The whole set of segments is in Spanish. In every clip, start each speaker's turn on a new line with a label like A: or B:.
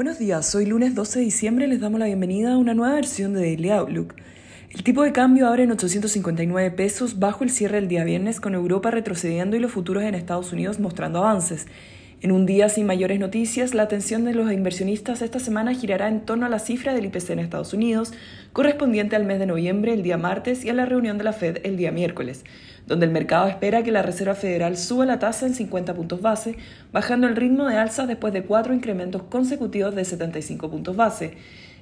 A: Buenos días, hoy lunes 12 de diciembre les damos la bienvenida a una nueva versión de Daily Outlook. El tipo de cambio abre en 859 pesos bajo el cierre del día viernes con Europa retrocediendo y los futuros en Estados Unidos mostrando avances. En un día sin mayores noticias, la atención de los inversionistas esta semana girará en torno a la cifra del IPC en Estados Unidos, correspondiente al mes de noviembre el día martes y a la reunión de la Fed el día miércoles, donde el mercado espera que la Reserva Federal suba la tasa en 50 puntos base, bajando el ritmo de alza después de cuatro incrementos consecutivos de 75 puntos base.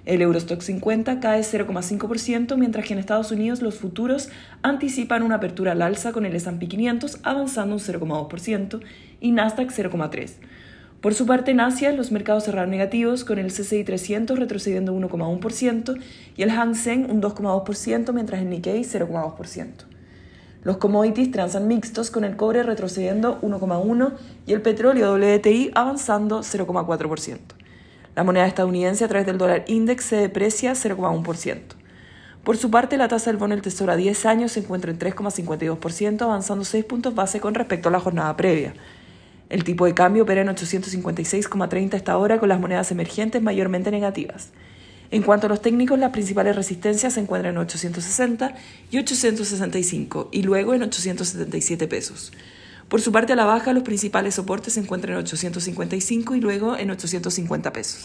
A: El Eurostock 50 cae 0,5%, mientras que en Estados Unidos los futuros anticipan una apertura al alza con el S&P 500 avanzando un 0,2% y Nasdaq 0,3%. Por su parte, en Asia, los mercados cerraron negativos, con el CCI 300 retrocediendo 1,1% y el Hang Seng un 2,2%, mientras el Nikkei 0,2%. Los commodities transan mixtos, con el cobre retrocediendo 1,1% y el petróleo WTI avanzando 0,4%. La moneda estadounidense a través del dólar index se deprecia 0,1%. Por su parte, la tasa del bono del Tesoro a 10 años se encuentra en 3,52%, avanzando 6 puntos base con respecto a la jornada previa. El tipo de cambio opera en 856,30 esta hora con las monedas emergentes mayormente negativas. En cuanto a los técnicos, las principales resistencias se encuentran en 860 y 865 y luego en 877 pesos. Por su parte, a la baja, los principales soportes se encuentran en 855 y luego en 850 pesos.